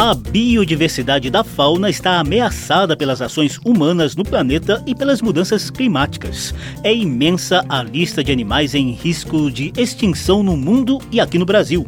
A biodiversidade da fauna está ameaçada pelas ações humanas no planeta e pelas mudanças climáticas. É imensa a lista de animais em risco de extinção no mundo e aqui no Brasil.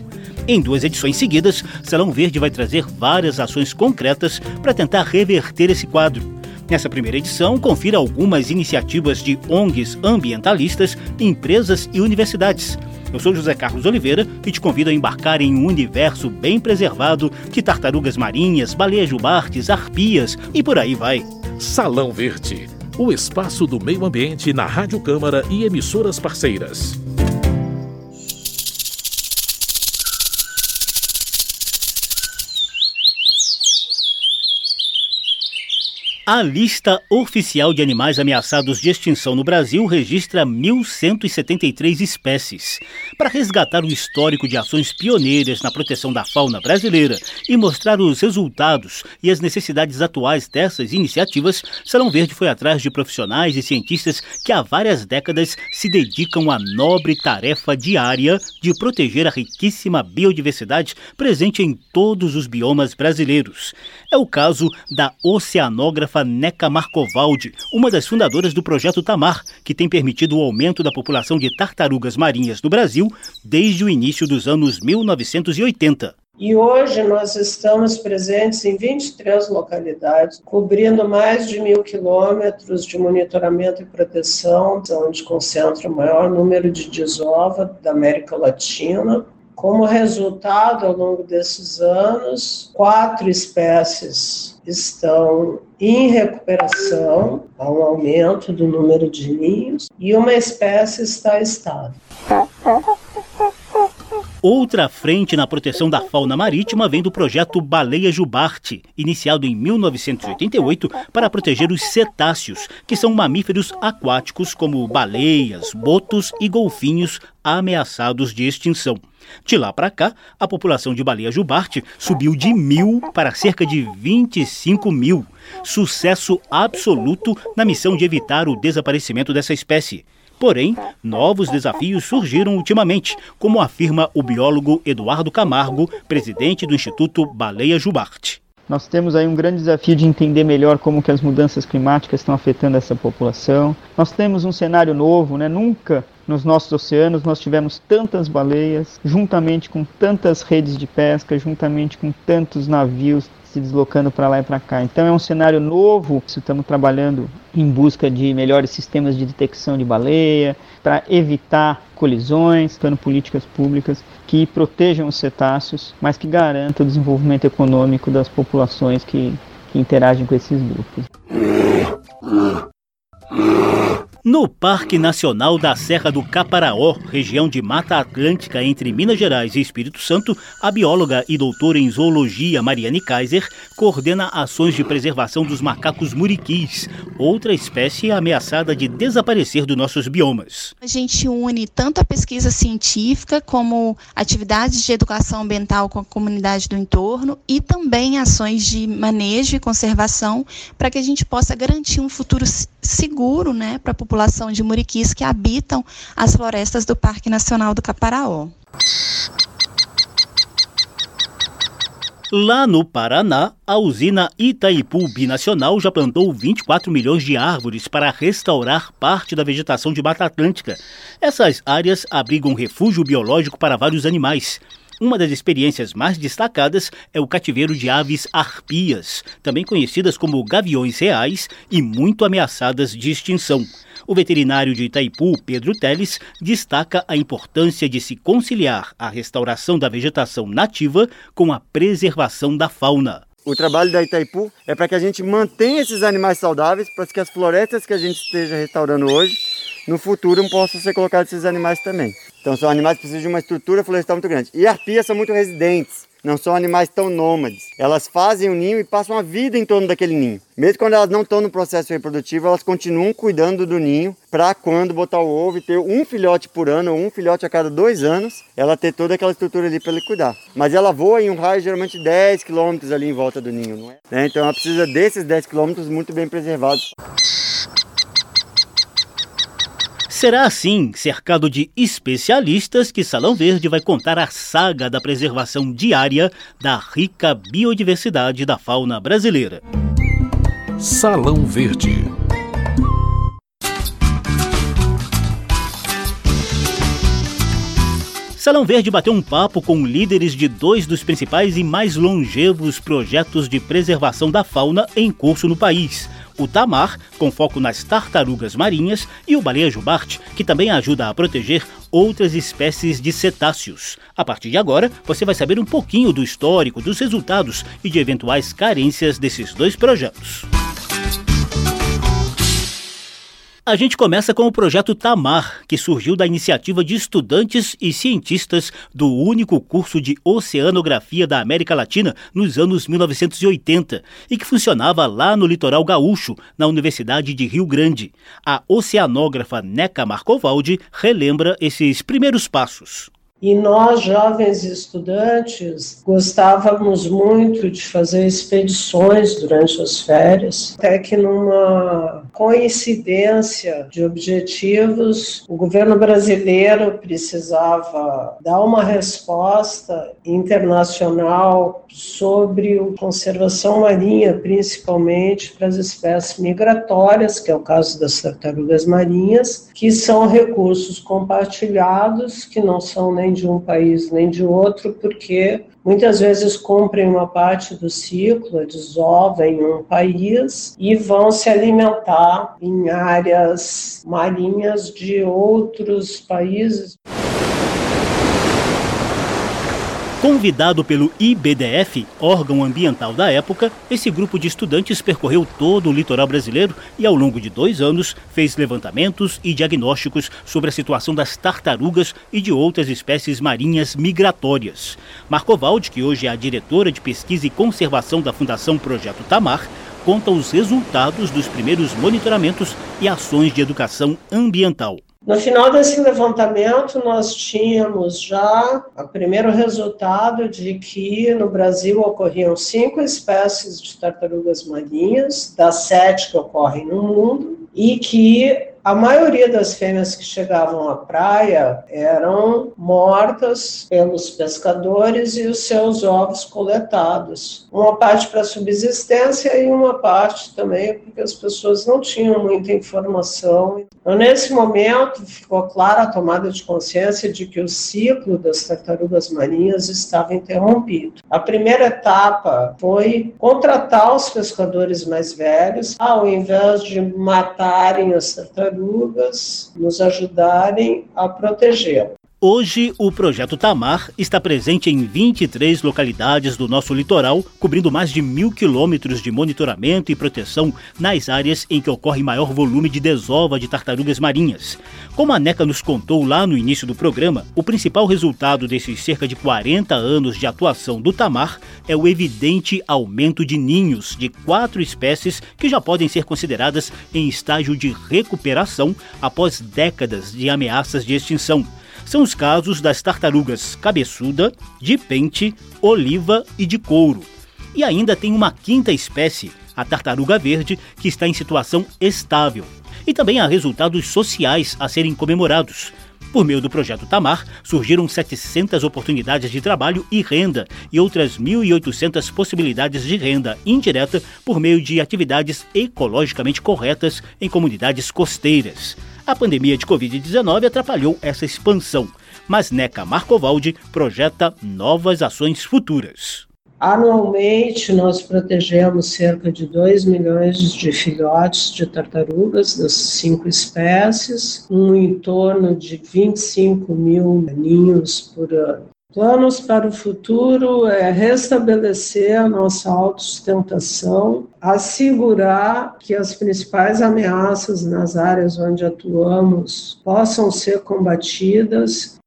Em duas edições seguidas, Salão Verde vai trazer várias ações concretas para tentar reverter esse quadro. Nessa primeira edição, confira algumas iniciativas de ONGs ambientalistas, empresas e universidades. Eu sou José Carlos Oliveira e te convido a embarcar em um universo bem preservado de tartarugas marinhas, baleias jubartes, arpias e por aí vai. Salão Verde, o espaço do meio ambiente na Rádio Câmara e emissoras parceiras. A lista oficial de animais ameaçados de extinção no Brasil registra 1.173 espécies. Para resgatar o histórico de ações pioneiras na proteção da fauna brasileira e mostrar os resultados e as necessidades atuais dessas iniciativas, Salão Verde foi atrás de profissionais e cientistas que há várias décadas se dedicam à nobre tarefa diária de proteger a riquíssima biodiversidade presente em todos os biomas brasileiros. É o caso da oceanógrafa Neca Marcovaldi, uma das fundadoras do projeto Tamar, que tem permitido o aumento da população de tartarugas marinhas no Brasil desde o início dos anos 1980. E hoje nós estamos presentes em 23 localidades, cobrindo mais de mil quilômetros de monitoramento e proteção, onde concentra o maior número de desova da América Latina. Como resultado, ao longo desses anos, quatro espécies estão em recuperação, há um aumento do número de ninhos, e uma espécie está estável. Outra frente na proteção da fauna marítima vem do projeto Baleia Jubarte, iniciado em 1988 para proteger os cetáceos, que são mamíferos aquáticos como baleias, botos e golfinhos ameaçados de extinção. De lá para cá, a população de baleia jubarte subiu de mil para cerca de 25 mil. Sucesso absoluto na missão de evitar o desaparecimento dessa espécie. Porém, novos desafios surgiram ultimamente, como afirma o biólogo Eduardo Camargo, presidente do Instituto Baleia Jubarte. Nós temos aí um grande desafio de entender melhor como que as mudanças climáticas estão afetando essa população. Nós temos um cenário novo, né? Nunca nos nossos oceanos nós tivemos tantas baleias, juntamente com tantas redes de pesca, juntamente com tantos navios se deslocando para lá e para cá. Então é um cenário novo. Estamos trabalhando em busca de melhores sistemas de detecção de baleia, para evitar colisões, dando políticas públicas que protejam os cetáceos, mas que garantam o desenvolvimento econômico das populações que, que interagem com esses grupos. No Parque Nacional da Serra do Caparaó, região de Mata Atlântica entre Minas Gerais e Espírito Santo, a bióloga e doutora em zoologia Mariane Kaiser coordena ações de preservação dos macacos muriquis, outra espécie ameaçada de desaparecer dos nossos biomas. A gente une tanto a pesquisa científica como atividades de educação ambiental com a comunidade do entorno e também ações de manejo e conservação para que a gente possa garantir um futuro seguro né, para a população de muriquis que habitam as florestas do Parque Nacional do Caparaó. Lá no Paraná, a usina Itaipu Binacional já plantou 24 milhões de árvores para restaurar parte da vegetação de Mata Atlântica. Essas áreas abrigam refúgio biológico para vários animais. Uma das experiências mais destacadas é o cativeiro de aves arpias, também conhecidas como gaviões reais e muito ameaçadas de extinção. O veterinário de Itaipu, Pedro Teles, destaca a importância de se conciliar a restauração da vegetação nativa com a preservação da fauna. O trabalho da Itaipu é para que a gente mantenha esses animais saudáveis, para que as florestas que a gente esteja restaurando hoje, no futuro possam ser colocados esses animais também. Então são animais que precisam de uma estrutura florestal muito grande. E arpias são muito residentes, não são animais tão nômades. Elas fazem o um ninho e passam a vida em torno daquele ninho. Mesmo quando elas não estão no processo reprodutivo, elas continuam cuidando do ninho para quando botar o ovo e ter um filhote por ano ou um filhote a cada dois anos, ela ter toda aquela estrutura ali para ele cuidar. Mas ela voa em um raio geralmente de 10 quilômetros ali em volta do ninho, não é? Né? Então ela precisa desses 10 quilômetros muito bem preservados. Será assim, cercado de especialistas, que Salão Verde vai contar a saga da preservação diária da rica biodiversidade da fauna brasileira. Salão Verde. Salão Verde bateu um papo com líderes de dois dos principais e mais longevos projetos de preservação da fauna em curso no país. O Tamar, com foco nas tartarugas marinhas, e o Baleia Jubarte, que também ajuda a proteger outras espécies de cetáceos. A partir de agora, você vai saber um pouquinho do histórico, dos resultados e de eventuais carências desses dois projetos. A gente começa com o projeto Tamar, que surgiu da iniciativa de estudantes e cientistas do único curso de oceanografia da América Latina nos anos 1980 e que funcionava lá no litoral gaúcho, na Universidade de Rio Grande. A oceanógrafa Neca Marcovaldi relembra esses primeiros passos. E nós, jovens estudantes, gostávamos muito de fazer expedições durante as férias, até que numa coincidência de objetivos, o governo brasileiro precisava dar uma resposta internacional sobre a conservação marinha, principalmente para as espécies migratórias, que é o caso das tartarugas marinhas, que são recursos compartilhados, que não são nem de um país nem de outro, porque muitas vezes cumprem uma parte do ciclo, desova em um país e vão se alimentar em áreas marinhas de outros países. Convidado pelo IBDF, órgão ambiental da época, esse grupo de estudantes percorreu todo o litoral brasileiro e, ao longo de dois anos, fez levantamentos e diagnósticos sobre a situação das tartarugas e de outras espécies marinhas migratórias. Marcovaldi, que hoje é a diretora de pesquisa e conservação da Fundação Projeto Tamar, conta os resultados dos primeiros monitoramentos e ações de educação ambiental. No final desse levantamento, nós tínhamos já o primeiro resultado de que no Brasil ocorriam cinco espécies de tartarugas marinhas, das sete que ocorrem no mundo, e que a maioria das fêmeas que chegavam à praia eram mortas pelos pescadores e os seus ovos coletados. Uma parte para subsistência e uma parte também porque as pessoas não tinham muita informação. Então, nesse momento, ficou clara a tomada de consciência de que o ciclo das tartarugas marinhas estava interrompido. A primeira etapa foi contratar os pescadores mais velhos, ao invés de matarem as tartarugas tartarugas nos ajudarem a protegê-la. Hoje, o projeto Tamar está presente em 23 localidades do nosso litoral, cobrindo mais de mil quilômetros de monitoramento e proteção nas áreas em que ocorre maior volume de desova de tartarugas marinhas. Como a NECA nos contou lá no início do programa, o principal resultado desses cerca de 40 anos de atuação do Tamar é o evidente aumento de ninhos de quatro espécies que já podem ser consideradas em estágio de recuperação após décadas de ameaças de extinção são os casos das tartarugas cabeçuda, de pente, oliva e de couro. E ainda tem uma quinta espécie, a tartaruga verde, que está em situação estável. E também há resultados sociais a serem comemorados. Por meio do projeto Tamar, surgiram 700 oportunidades de trabalho e renda e outras 1.800 possibilidades de renda indireta por meio de atividades ecologicamente corretas em comunidades costeiras. A pandemia de Covid-19 atrapalhou essa expansão, mas NECA Marcovaldi projeta novas ações futuras. Anualmente, nós protegemos cerca de 2 milhões de filhotes de tartarugas das cinco espécies, um em torno de 25 mil ninhos por ano. Planos para o futuro é restabelecer a nossa autossustentação, assegurar que as principais ameaças nas áreas onde atuamos possam ser combatidas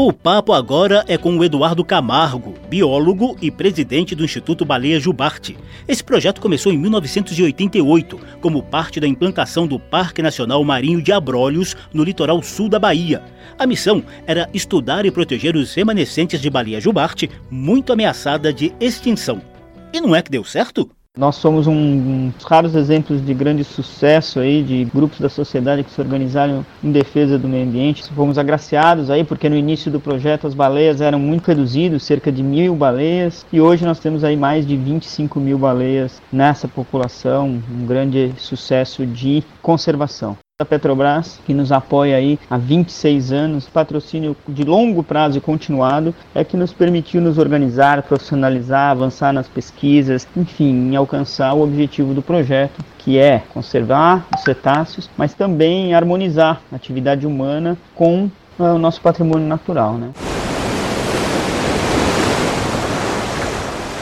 O papo agora é com o Eduardo Camargo, biólogo e presidente do Instituto Baleia Jubarte. Esse projeto começou em 1988, como parte da implantação do Parque Nacional Marinho de Abrolhos, no litoral sul da Bahia. A missão era estudar e proteger os remanescentes de baleia jubarte, muito ameaçada de extinção. E não é que deu certo? Nós somos um, dos raros exemplos de grande sucesso aí de grupos da sociedade que se organizaram em defesa do meio ambiente. Fomos agraciados aí porque no início do projeto as baleias eram muito reduzidas, cerca de mil baleias, e hoje nós temos aí mais de 25 mil baleias nessa população, um grande sucesso de conservação da Petrobras, que nos apoia aí há 26 anos, patrocínio de longo prazo e continuado, é que nos permitiu nos organizar, profissionalizar, avançar nas pesquisas, enfim, alcançar o objetivo do projeto, que é conservar os cetáceos, mas também harmonizar a atividade humana com ah, o nosso patrimônio natural, né?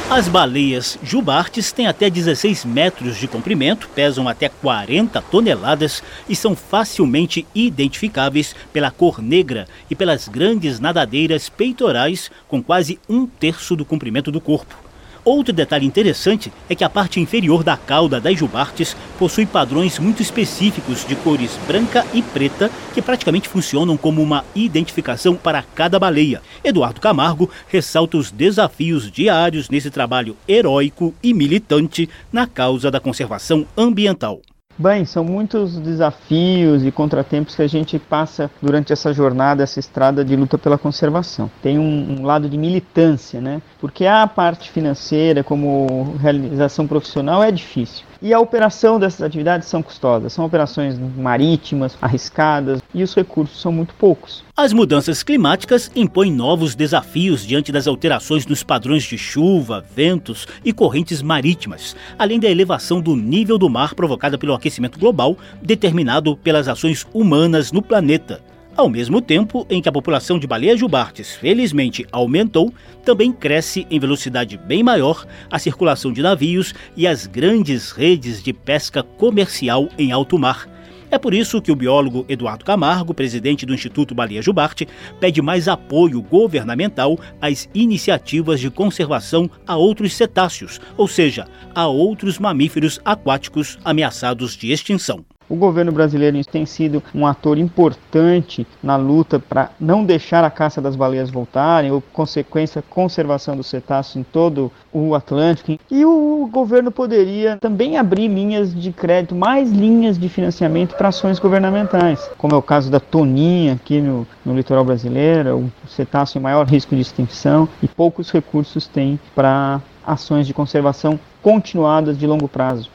As baleias jubartes têm até 16 metros de comprimento, pesam até 40 toneladas e são facilmente identificáveis pela cor negra e pelas grandes nadadeiras peitorais com quase um terço do comprimento do corpo. Outro detalhe interessante é que a parte inferior da cauda das jubartes possui padrões muito específicos de cores branca e preta que praticamente funcionam como uma identificação para cada baleia. Eduardo Camargo ressalta os desafios diários nesse trabalho heróico e militante na causa da conservação ambiental. Bem, são muitos desafios e contratempos que a gente passa durante essa jornada, essa estrada de luta pela conservação. Tem um, um, lado de militância, né? Porque a parte financeira, como realização profissional, é difícil. E a operação dessas atividades são custosas, são operações marítimas, arriscadas e os recursos são muito poucos. As mudanças climáticas impõem novos desafios diante das alterações nos padrões de chuva, ventos e correntes marítimas, além da elevação do nível do mar provocada pelo aquecimento global determinado pelas ações humanas no planeta. Ao mesmo tempo em que a população de baleias jubartes felizmente aumentou, também cresce em velocidade bem maior a circulação de navios e as grandes redes de pesca comercial em alto mar. É por isso que o biólogo Eduardo Camargo, presidente do Instituto Baleia Jubarte, pede mais apoio governamental às iniciativas de conservação a outros cetáceos, ou seja, a outros mamíferos aquáticos ameaçados de extinção. O governo brasileiro tem sido um ator importante na luta para não deixar a caça das baleias voltarem, ou consequência conservação dos cetáceos em todo o Atlântico. E o governo poderia também abrir linhas de crédito, mais linhas de financiamento para ações governamentais, como é o caso da toninha aqui no, no litoral brasileiro, o cetáceo em maior risco de extinção e poucos recursos tem para ações de conservação continuadas de longo prazo.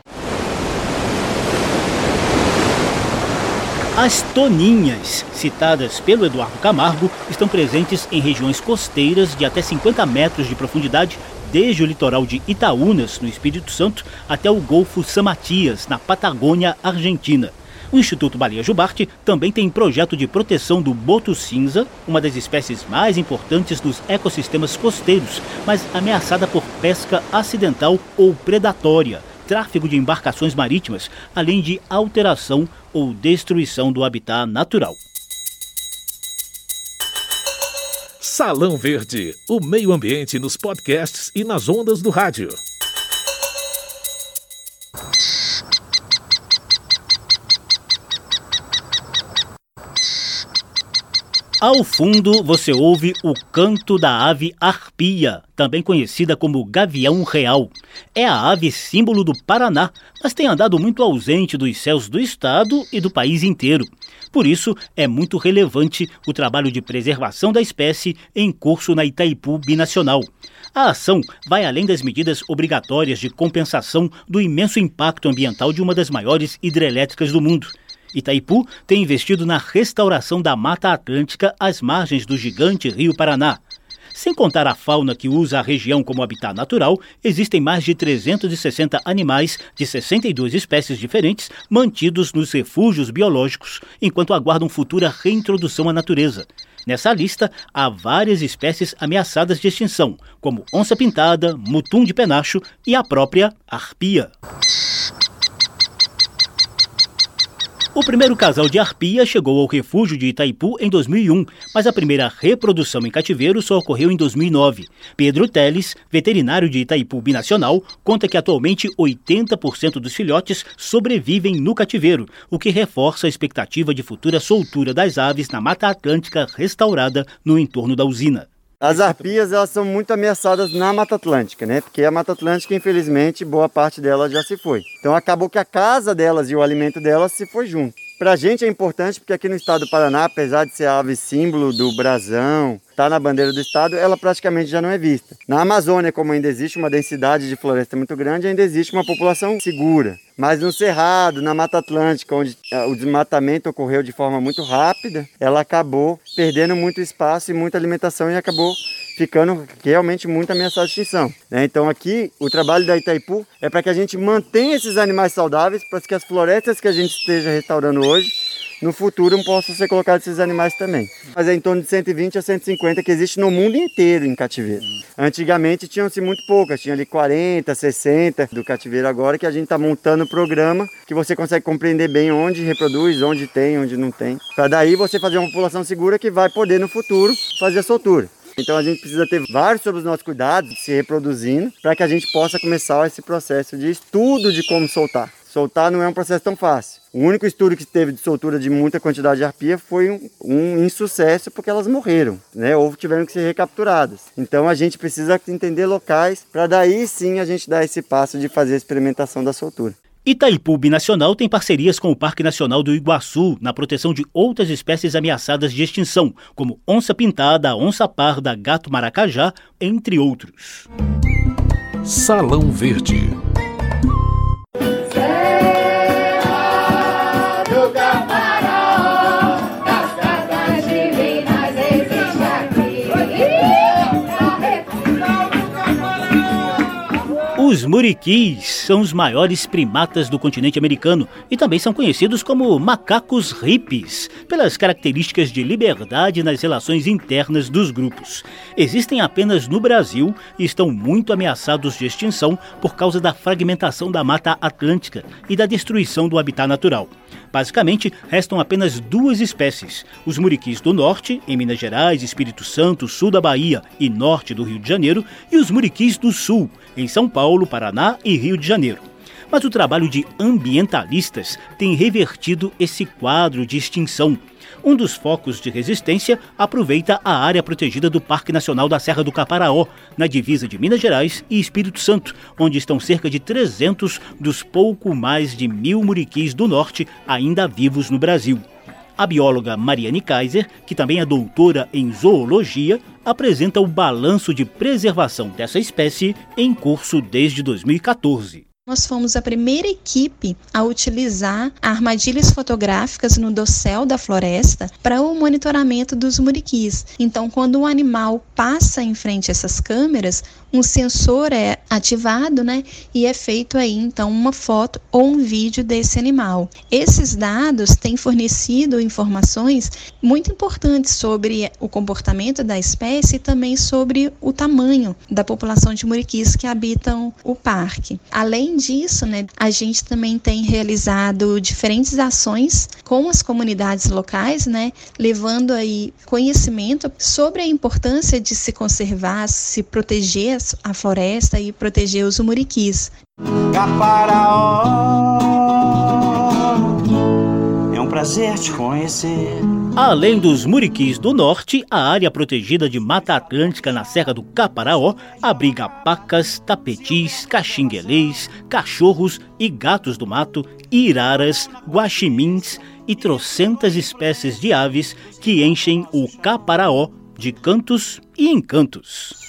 As toninhas, citadas pelo Eduardo Camargo, estão presentes em regiões costeiras de até 50 metros de profundidade, desde o litoral de Itaúnas, no Espírito Santo, até o Golfo San Matias, na Patagônia, Argentina. O Instituto Baleia Jubarte também tem projeto de proteção do boto cinza, uma das espécies mais importantes dos ecossistemas costeiros, mas ameaçada por pesca acidental ou predatória tráfego de embarcações marítimas, além de alteração ou destruição do habitat natural. Salão Verde, o meio ambiente nos podcasts e nas ondas do rádio. Ao fundo, você ouve o canto da ave arpia, também conhecida como gavião real. É a ave símbolo do Paraná, mas tem andado muito ausente dos céus do estado e do país inteiro. Por isso, é muito relevante o trabalho de preservação da espécie em curso na Itaipu Binacional. A ação vai além das medidas obrigatórias de compensação do imenso impacto ambiental de uma das maiores hidrelétricas do mundo. Itaipu tem investido na restauração da Mata Atlântica às margens do gigante Rio Paraná. Sem contar a fauna que usa a região como habitat natural, existem mais de 360 animais de 62 espécies diferentes mantidos nos refúgios biológicos, enquanto aguardam futura reintrodução à natureza. Nessa lista, há várias espécies ameaçadas de extinção, como onça-pintada, mutum de penacho e a própria arpia. O primeiro casal de arpia chegou ao refúgio de Itaipu em 2001, mas a primeira reprodução em cativeiro só ocorreu em 2009. Pedro Teles, veterinário de Itaipu Binacional, conta que atualmente 80% dos filhotes sobrevivem no cativeiro, o que reforça a expectativa de futura soltura das aves na Mata Atlântica restaurada no entorno da usina. As arpias elas são muito ameaçadas na Mata Atlântica, né? Porque a Mata Atlântica, infelizmente, boa parte delas já se foi. Então acabou que a casa delas e o alimento delas se foi junto. Para a gente é importante porque aqui no estado do Paraná, apesar de ser a ave símbolo do brasão, está na bandeira do estado, ela praticamente já não é vista. Na Amazônia, como ainda existe uma densidade de floresta muito grande, ainda existe uma população segura. Mas no Cerrado, na Mata Atlântica, onde eh, o desmatamento ocorreu de forma muito rápida, ela acabou perdendo muito espaço e muita alimentação e acabou ficando realmente muito ameaçada de extinção. Né? Então aqui o trabalho da Itaipu é para que a gente mantenha esses animais saudáveis, para que as florestas que a gente esteja restaurando hoje no futuro possam ser colocados esses animais também. Mas é em torno de 120 a 150 que existe no mundo inteiro em cativeiro. Antigamente tinham-se muito poucas, tinha ali 40, 60 do cativeiro agora que a gente está montando o programa que você consegue compreender bem onde reproduz, onde tem, onde não tem. Para daí você fazer uma população segura que vai poder no futuro fazer a soltura. Então a gente precisa ter vários sobre os nossos cuidados, se reproduzindo, para que a gente possa começar esse processo de estudo de como soltar. Soltar não é um processo tão fácil. O único estudo que teve de soltura de muita quantidade de arpia foi um, um insucesso porque elas morreram, né? Ou tiveram que ser recapturadas. Então a gente precisa entender locais para daí sim a gente dar esse passo de fazer a experimentação da soltura. Itaipu Binacional tem parcerias com o Parque Nacional do Iguaçu na proteção de outras espécies ameaçadas de extinção, como onça-pintada, onça-parda, gato maracajá, entre outros. Salão Verde Os muriquis são os maiores primatas do continente americano e também são conhecidos como macacos hippies, pelas características de liberdade nas relações internas dos grupos. Existem apenas no Brasil e estão muito ameaçados de extinção por causa da fragmentação da Mata Atlântica e da destruição do habitat natural. Basicamente, restam apenas duas espécies: os muriquis do norte, em Minas Gerais, Espírito Santo, sul da Bahia e norte do Rio de Janeiro, e os muriquis do sul, em São Paulo, Paraná e Rio de Janeiro. Mas o trabalho de ambientalistas tem revertido esse quadro de extinção. Um dos focos de resistência aproveita a área protegida do Parque Nacional da Serra do Caparaó, na divisa de Minas Gerais e Espírito Santo, onde estão cerca de 300 dos pouco mais de mil muriquis do norte ainda vivos no Brasil. A bióloga Mariane Kaiser, que também é doutora em zoologia, apresenta o balanço de preservação dessa espécie em curso desde 2014. Nós fomos a primeira equipe a utilizar armadilhas fotográficas no dossel da floresta para o monitoramento dos muriquis. Então, quando um animal passa em frente a essas câmeras, um sensor é ativado, né? E é feito aí então uma foto ou um vídeo desse animal. Esses dados têm fornecido informações muito importantes sobre o comportamento da espécie e também sobre o tamanho da população de muriquis que habitam o parque. Além disso, né, a gente também tem realizado diferentes ações com as comunidades locais, né, levando aí conhecimento sobre a importância de se conservar, se proteger a floresta e proteger os muriquis. Um prazer te conhecer. Além dos muriquis do norte, a área protegida de Mata Atlântica na Serra do Caparaó abriga pacas, tapetis, caxinguelês, cachorros e gatos do mato, iraras, guaximins e trocentas espécies de aves que enchem o Caparaó de cantos e encantos.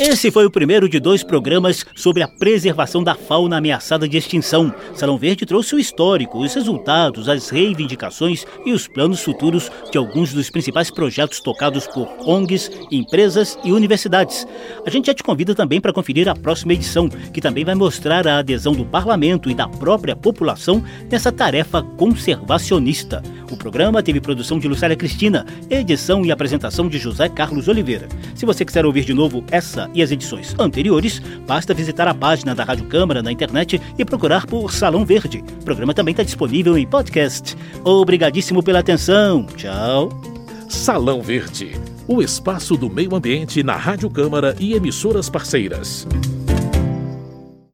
Esse foi o primeiro de dois programas sobre a preservação da fauna ameaçada de extinção. Salão Verde trouxe o histórico, os resultados, as reivindicações e os planos futuros de alguns dos principais projetos tocados por ONGs, empresas e universidades. A gente já te convida também para conferir a próxima edição, que também vai mostrar a adesão do parlamento e da própria população nessa tarefa conservacionista. O programa teve produção de Lucélia Cristina, edição e apresentação de José Carlos Oliveira. Se você quiser ouvir de novo essa E as edições anteriores, basta visitar a página da Rádio Câmara na internet e procurar por Salão Verde. O programa também está disponível em podcast. Obrigadíssimo pela atenção. Tchau. Salão Verde, o espaço do meio ambiente na Rádio Câmara e emissoras parceiras.